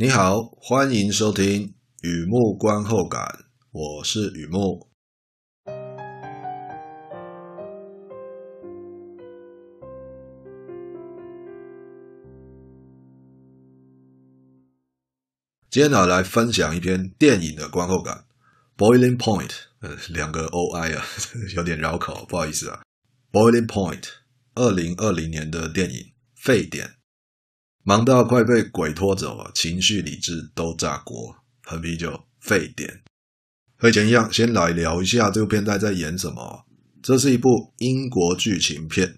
你好，欢迎收听雨木观后感，我是雨木。今天呢，来分享一篇电影的观后感，《Boiling Point》呃，两个 O I 啊，有点绕口，不好意思啊，《Boiling Point》二零二零年的电影，沸点。忙到快被鬼拖走了，情绪理智都炸锅，喝啤酒沸点。和以前一样，先来聊一下这部片在在演什么。这是一部英国剧情片，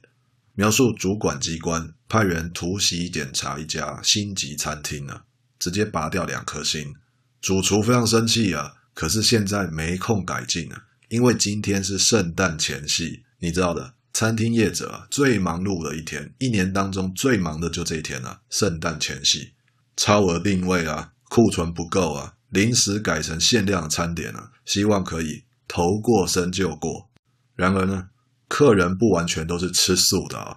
描述主管机关派员突袭检查一家星级餐厅呢，直接拔掉两颗星，主厨非常生气啊，可是现在没空改进啊，因为今天是圣诞前夕，你知道的。餐厅业者最忙碌的一天，一年当中最忙的就这一天了，圣诞前夕，超额订位啊，库存不够啊，临时改成限量餐点啊，希望可以头过身就过。然而呢，客人不完全都是吃素的啊，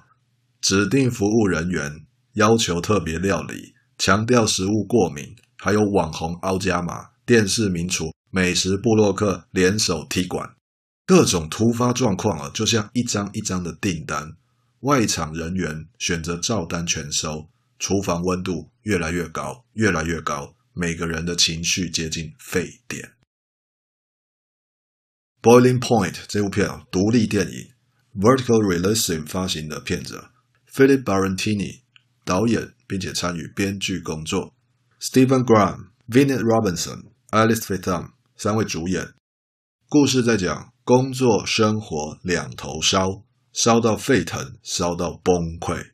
指定服务人员要求特别料理，强调食物过敏，还有网红奥加玛、电视名厨、美食部落客联手踢馆。各种突发状况啊，就像一张一张的订单，外场人员选择照单全收，厨房温度越来越高，越来越高，每个人的情绪接近沸点。Boiling Point 这部片啊，独立电影，Vertical Realism 发行的片子，Philip Barantini 导演并且参与编剧工作，Stephen Graham、Vinette Robinson、Alice Fathom 三位主演。故事在讲。工作生活两头烧，烧到沸腾，烧到崩溃。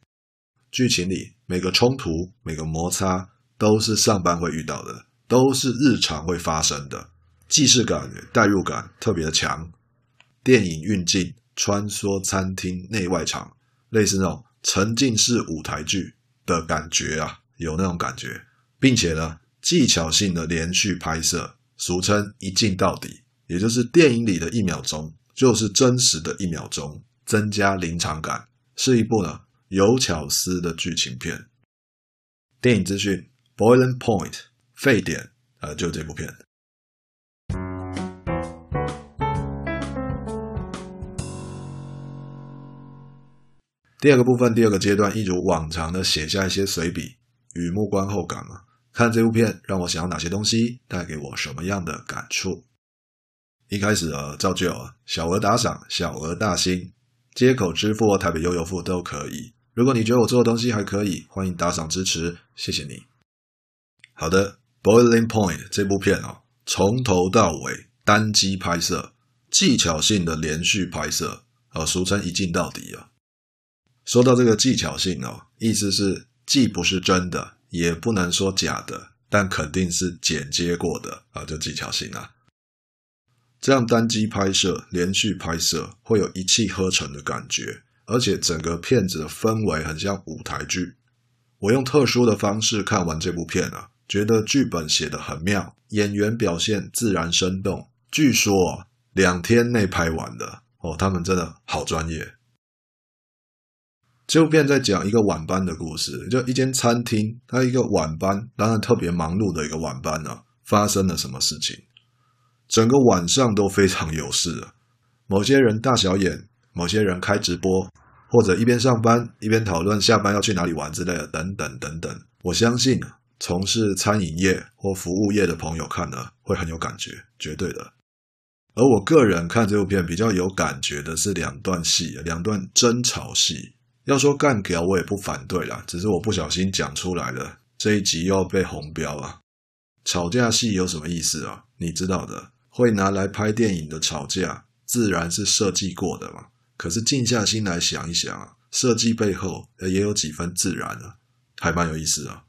剧情里每个冲突、每个摩擦都是上班会遇到的，都是日常会发生的。既视感、代入感特别的强。电影运镜穿梭餐厅内外场，类似那种沉浸式舞台剧的感觉啊，有那种感觉，并且呢，技巧性的连续拍摄，俗称一镜到底。也就是电影里的一秒钟，就是真实的一秒钟，增加临场感，是一部呢有巧思的剧情片。电影资讯：Boiling Point，沸点，呃，就这部片。第二个部分，第二个阶段，一如往常的写下一些随笔，雨木观后感嘛。看这部片让我想要哪些东西，带给我什么样的感触。一开始啊，照旧啊，小额打赏，小额大心，街口支付或台北悠游付都可以。如果你觉得我做的东西还可以，欢迎打赏支持，谢谢你。好的，《Boiling Point》这部片啊，从头到尾单机拍摄，技巧性的连续拍摄，啊，俗称一镜到底啊。说到这个技巧性哦，意思是既不是真的，也不能说假的，但肯定是剪接过的啊，就技巧性啊。这样单机拍摄、连续拍摄，会有一气呵成的感觉，而且整个片子的氛围很像舞台剧。我用特殊的方式看完这部片啊，觉得剧本写得很妙，演员表现自然生动。据说，两天内拍完的哦，他们真的好专业。这部片在讲一个晚班的故事，就一间餐厅，它一个晚班，当然特别忙碌的一个晚班呢，发生了什么事情？整个晚上都非常有事啊，某些人大小眼，某些人开直播，或者一边上班一边讨论下班要去哪里玩之类的，等等等等。我相信，从事餐饮业或服务业的朋友看了会很有感觉，绝对的。而我个人看这部片比较有感觉的是两段戏，两段争吵戏。要说干掉，我也不反对啦，只是我不小心讲出来了，这一集又要被红标啊。吵架戏有什么意思啊？你知道的。会拿来拍电影的吵架，自然是设计过的嘛。可是静下心来想一想啊，设计背后也有几分自然啊，还蛮有意思啊。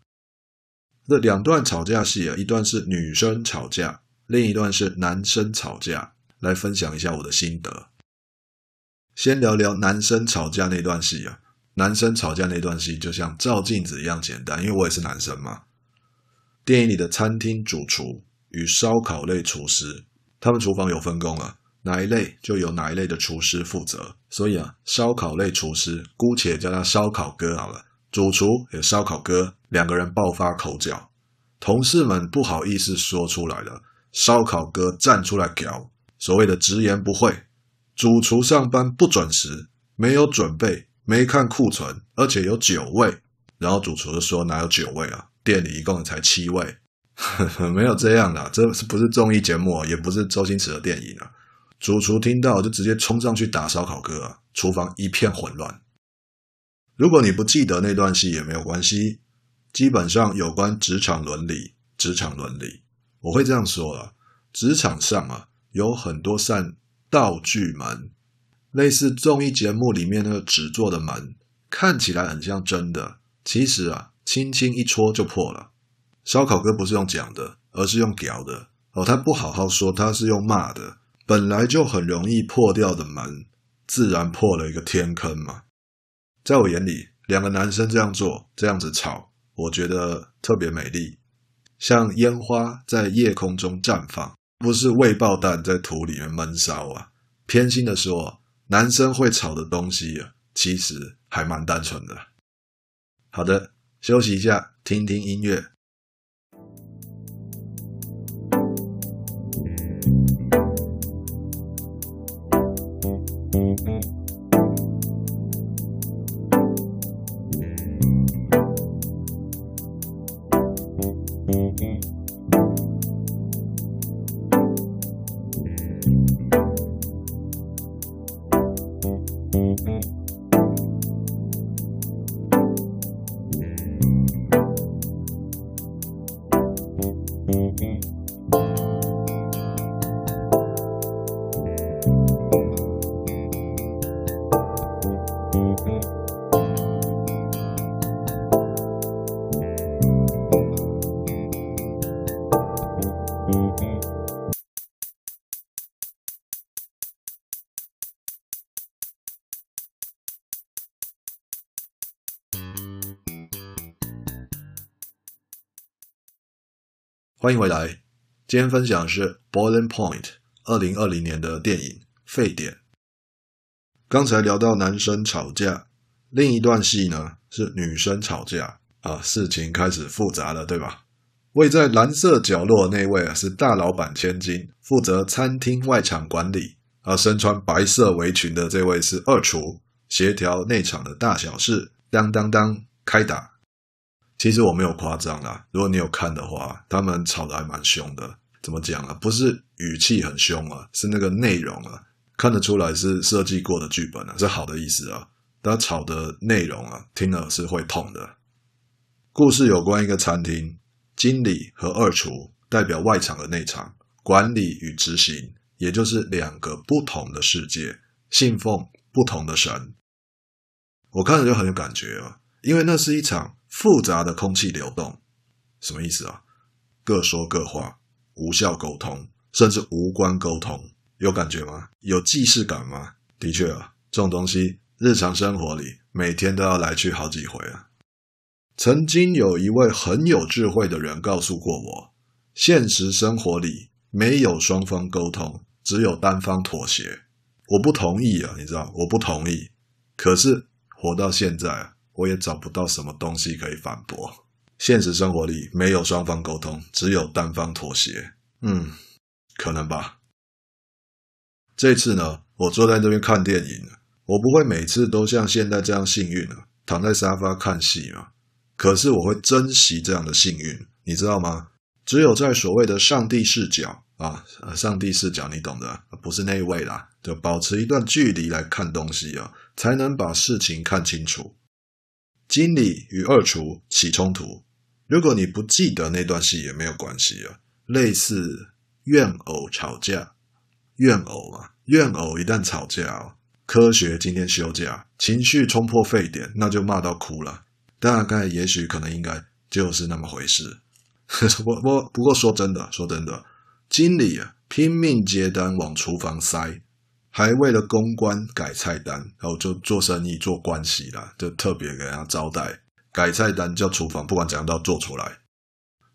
这两段吵架戏啊，一段是女生吵架，另一段是男生吵架，来分享一下我的心得。先聊聊男生吵架那段戏啊，男生吵架那段戏就像照镜子一样简单，因为我也是男生嘛。电影里的餐厅主厨与烧烤类厨师。他们厨房有分工啊，哪一类就由哪一类的厨师负责。所以啊，烧烤类厨师姑且叫他烧烤哥好了。主厨也烧烤哥，两个人爆发口角。同事们不好意思说出来了。烧烤哥站出来屌，所谓的直言不讳，主厨上班不准时，没有准备，没看库存，而且有酒味。然后主厨就说：“哪有酒味啊？店里一共才七位，没有这样的，这不是综艺节目，也不是周星驰的电影啊。”主厨听到就直接冲上去打烧烤哥啊，厨房一片混乱。如果你不记得那段戏也没有关系，基本上有关职场伦理，职场伦理。我会这样说啊，职场上啊有很多扇道具门，类似综艺节目里面那个纸做的门，看起来很像真的，其实啊轻轻一戳就破了。烧烤哥不是用讲的，而是用屌的哦，他不好好说，他是用骂的。本来就很容易破掉的门，自然破了一个天坑嘛。在我眼里，两个男生这样做，这样子吵，我觉得特别美丽。像烟花在夜空中绽放，不是未爆弹在土里面闷烧啊。偏心的说，男生会吵的东西啊，其实还蛮单纯的。好的，休息一下，听听音乐。day. 欢迎回来，今天分享的是《Boiling Point》二零二零年的电影《沸点》。刚才聊到男生吵架，另一段戏呢是女生吵架啊，事情开始复杂了，对吧？位在蓝色角落的那位啊是大老板千金，负责餐厅外场管理而，身穿白色围裙的这位是二厨，协调内场的大小事。当当当，开打。其实我没有夸张啦，如果你有看的话，他们吵得还蛮凶的。怎么讲啊？不是语气很凶啊，是那个内容啊，看得出来是设计过的剧本啊，是好的意思啊。但吵的内容啊，听了是会痛的。故事有关一个餐厅，经理和二厨代表外场和内场，管理与执行，也就是两个不同的世界，信奉不同的神。我看着就很有感觉啊，因为那是一场。复杂的空气流动，什么意思啊？各说各话，无效沟通，甚至无关沟通，有感觉吗？有既视感吗？的确啊，这种东西日常生活里每天都要来去好几回啊。曾经有一位很有智慧的人告诉过我，现实生活里没有双方沟通，只有单方妥协。我不同意啊，你知道，我不同意。可是活到现在啊。我也找不到什么东西可以反驳。现实生活里没有双方沟通，只有单方妥协。嗯，可能吧。这次呢，我坐在这边看电影，我不会每次都像现在这样幸运啊，躺在沙发看戏嘛。可是我会珍惜这样的幸运，你知道吗？只有在所谓的上帝视角啊，上帝视角你懂的，不是那一位啦，就保持一段距离来看东西啊，才能把事情看清楚。经理与二厨起冲突，如果你不记得那段戏也没有关系啊。类似怨偶吵架，怨偶嘛，怨偶一旦吵架哦，科学今天休假，情绪冲破沸点，那就骂到哭了。大概也许可能应该就是那么回事。不不不过说真的，说真的，经理啊拼命接单往厨房塞。还为了公关改菜单，然后就做生意做关系啦，就特别给人家招待，改菜单叫厨房，不管怎样都要做出来。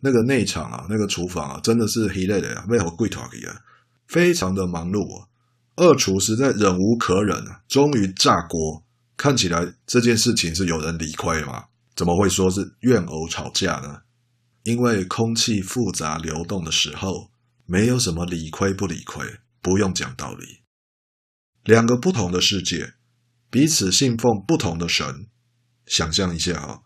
那个内场啊，那个厨房啊，真的是很累的呀，为何贵团啊，非常的忙碌啊。二厨实在忍无可忍啊，终于炸锅。看起来这件事情是有人理亏嘛？怎么会说是怨偶吵架呢？因为空气复杂流动的时候，没有什么理亏不理亏，不用讲道理。两个不同的世界，彼此信奉不同的神。想象一下啊，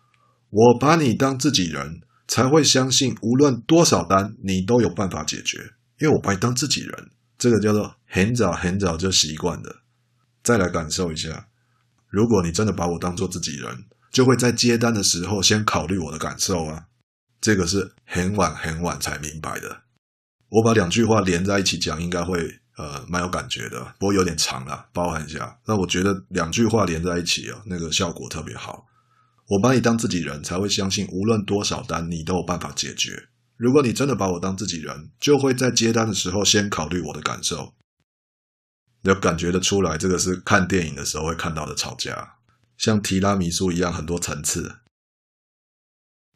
我把你当自己人，才会相信无论多少单，你都有办法解决。因为我把你当自己人，这个叫做很早很早就习惯的。再来感受一下，如果你真的把我当做自己人，就会在接单的时候先考虑我的感受啊。这个是很晚很晚才明白的。我把两句话连在一起讲，应该会呃蛮有感觉的，不过有点长了，包含一下。那我觉得两句话连在一起啊，那个效果特别好。我把你当自己人，才会相信无论多少单，你都有办法解决。如果你真的把我当自己人，就会在接单的时候先考虑我的感受。要感觉得出来，这个是看电影的时候会看到的吵架，像提拉米苏一样很多层次。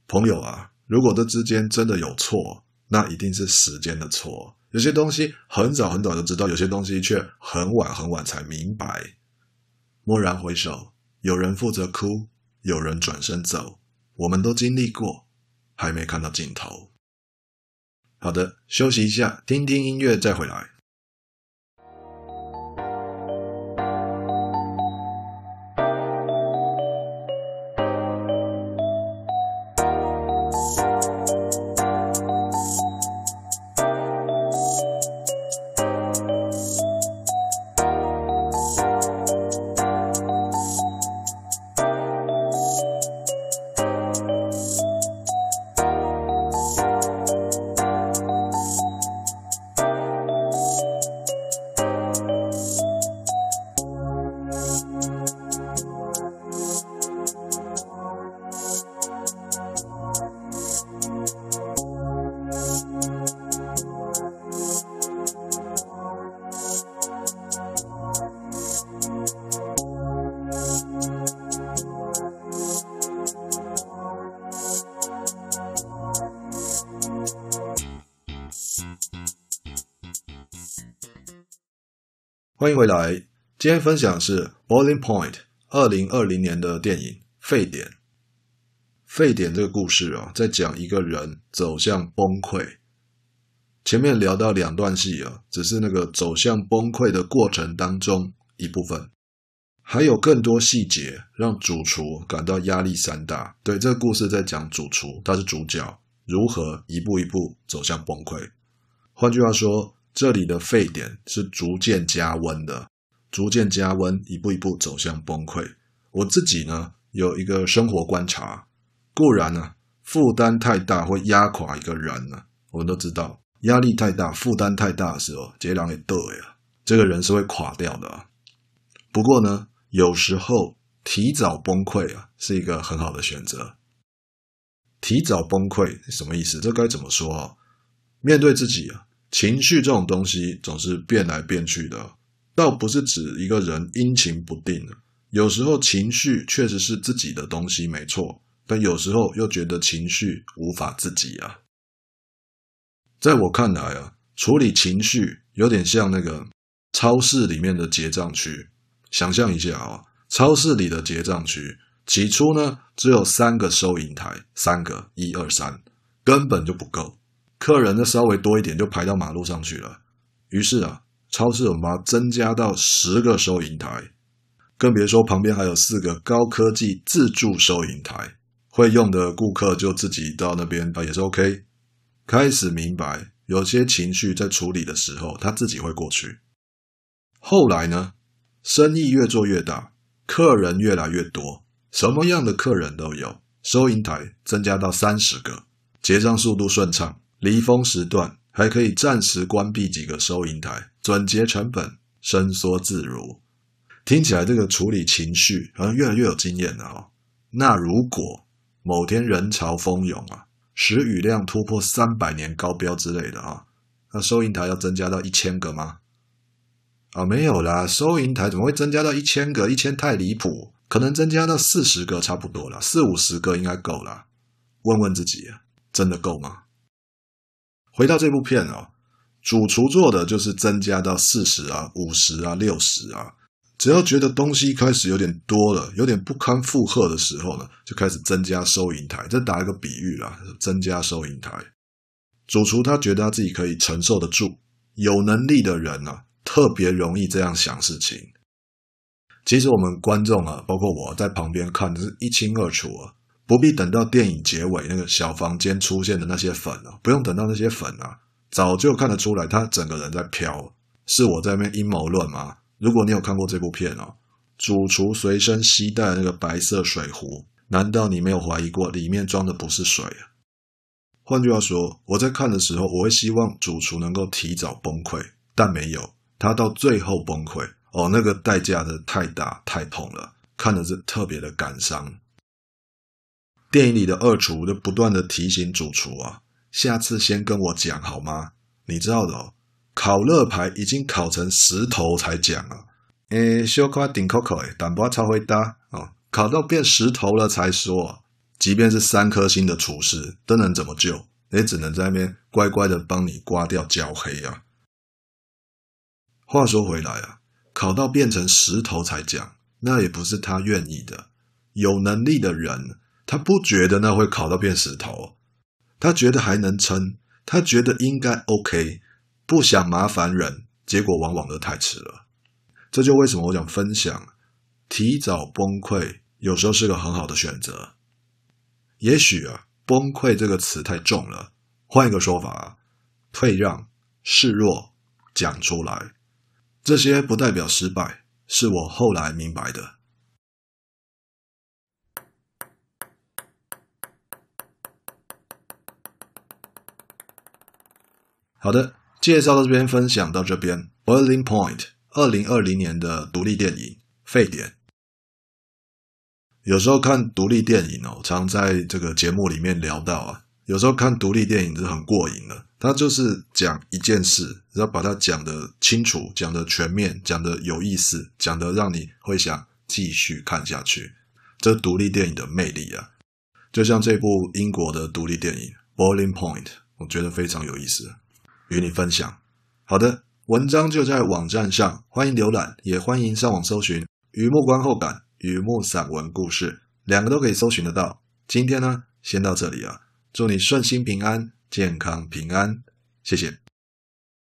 朋友啊，如果这之间真的有错，那一定是时间的错。有些东西很早很早就知道，有些东西却很晚很晚才明白。蓦然回首，有人负责哭，有人转身走，我们都经历过，还没看到尽头。好的，休息一下，听听音乐再回来。欢迎回来，今天分享是《Boiling Point》二零二零年的电影《沸点》。沸点这个故事啊，在讲一个人走向崩溃。前面聊到两段戏啊，只是那个走向崩溃的过程当中一部分，还有更多细节让主厨感到压力山大。对，这个故事在讲主厨，他是主角，如何一步一步走向崩溃。换句话说。这里的沸点是逐渐加温的，逐渐加温，一步一步走向崩溃。我自己呢，有一个生活观察，固然呢，负担太大会压垮一个人呢，我们都知道，压力太大、负担太大的时候，这人会倒呀，这个人是会垮掉的啊。不过呢，有时候提早崩溃啊，是一个很好的选择。提早崩溃什么意思？这该怎么说啊？面对自己啊。情绪这种东西总是变来变去的，倒不是指一个人阴晴不定。有时候情绪确实是自己的东西，没错，但有时候又觉得情绪无法自己啊。在我看来啊，处理情绪有点像那个超市里面的结账区。想象一下啊，超市里的结账区，起初呢只有三个收银台，三个，一二三，根本就不够。客人呢稍微多一点，就排到马路上去了。于是啊，超市我们把它增加到十个收银台，更别说旁边还有四个高科技自助收银台，会用的顾客就自己到那边啊，也是 OK。开始明白，有些情绪在处理的时候，他自己会过去。后来呢，生意越做越大，客人越来越多，什么样的客人都有，收银台增加到三十个，结账速度顺畅。离峰时段还可以暂时关闭几个收银台，转结成本，伸缩自如。听起来这个处理情绪好像越来越有经验了哦。那如果某天人潮蜂涌啊，时雨量突破三百年高标之类的啊，那收银台要增加到一千个吗？啊，没有啦，收银台怎么会增加到一千个？一千太离谱，可能增加到四十个差不多了，四五十个应该够了。问问自己，真的够吗？回到这部片哦，主厨做的就是增加到四十啊、五十啊、六十啊，只要觉得东西开始有点多了，有点不堪负荷的时候呢，就开始增加收银台。这打一个比喻啦，增加收银台。主厨他觉得他自己可以承受得住，有能力的人啊，特别容易这样想事情。其实我们观众啊，包括我在旁边看的是一清二楚啊，不必等到电影结尾那个小房间出现的那些粉啊，不用等到那些粉啊，早就看得出来他整个人在飘。是我在那边阴谋论吗？如果你有看过这部片哦，主厨随身携带那个白色水壶，难道你没有怀疑过里面装的不是水啊？换句话说，我在看的时候，我会希望主厨能够提早崩溃，但没有，他到最后崩溃。哦，那个代价的太大太痛了，看的是特别的感伤。电影里的二厨就不断的提醒主厨啊，下次先跟我讲好吗？你知道的哦，烤乐排已经烤成石头才讲啊。诶，小夸顶扣扣诶，但不要超会搭哦，烤到变石头了才说，即便是三颗星的厨师都能怎么救？也只能在那边乖乖的帮你刮掉焦黑啊。话说回来啊。烤到变成石头才讲，那也不是他愿意的。有能力的人，他不觉得那会烤到变石头，他觉得还能撑，他觉得应该 OK，不想麻烦人，结果往往都太迟了。这就为什么我想分享，提早崩溃有时候是个很好的选择。也许啊，崩溃这个词太重了，换一个说法，退让、示弱，讲出来。这些不代表失败，是我后来明白的。好的，介绍到这边，分享到这边。Boiling Point，二零二零年的独立电影《沸点》。有时候看独立电影哦，常在这个节目里面聊到啊。有时候看独立电影是很过瘾的。它就是讲一件事，要把它讲得清楚、讲得全面、讲得有意思、讲得让你会想继续看下去。这独立电影的魅力啊，就像这部英国的独立电影《Boiling Point》，我觉得非常有意思，与你分享。好的，文章就在网站上，欢迎浏览，也欢迎上网搜寻《雨幕观后感》《雨幕散文故事》，两个都可以搜寻得到。今天呢，先到这里啊，祝你顺心平安。健康平安，谢谢。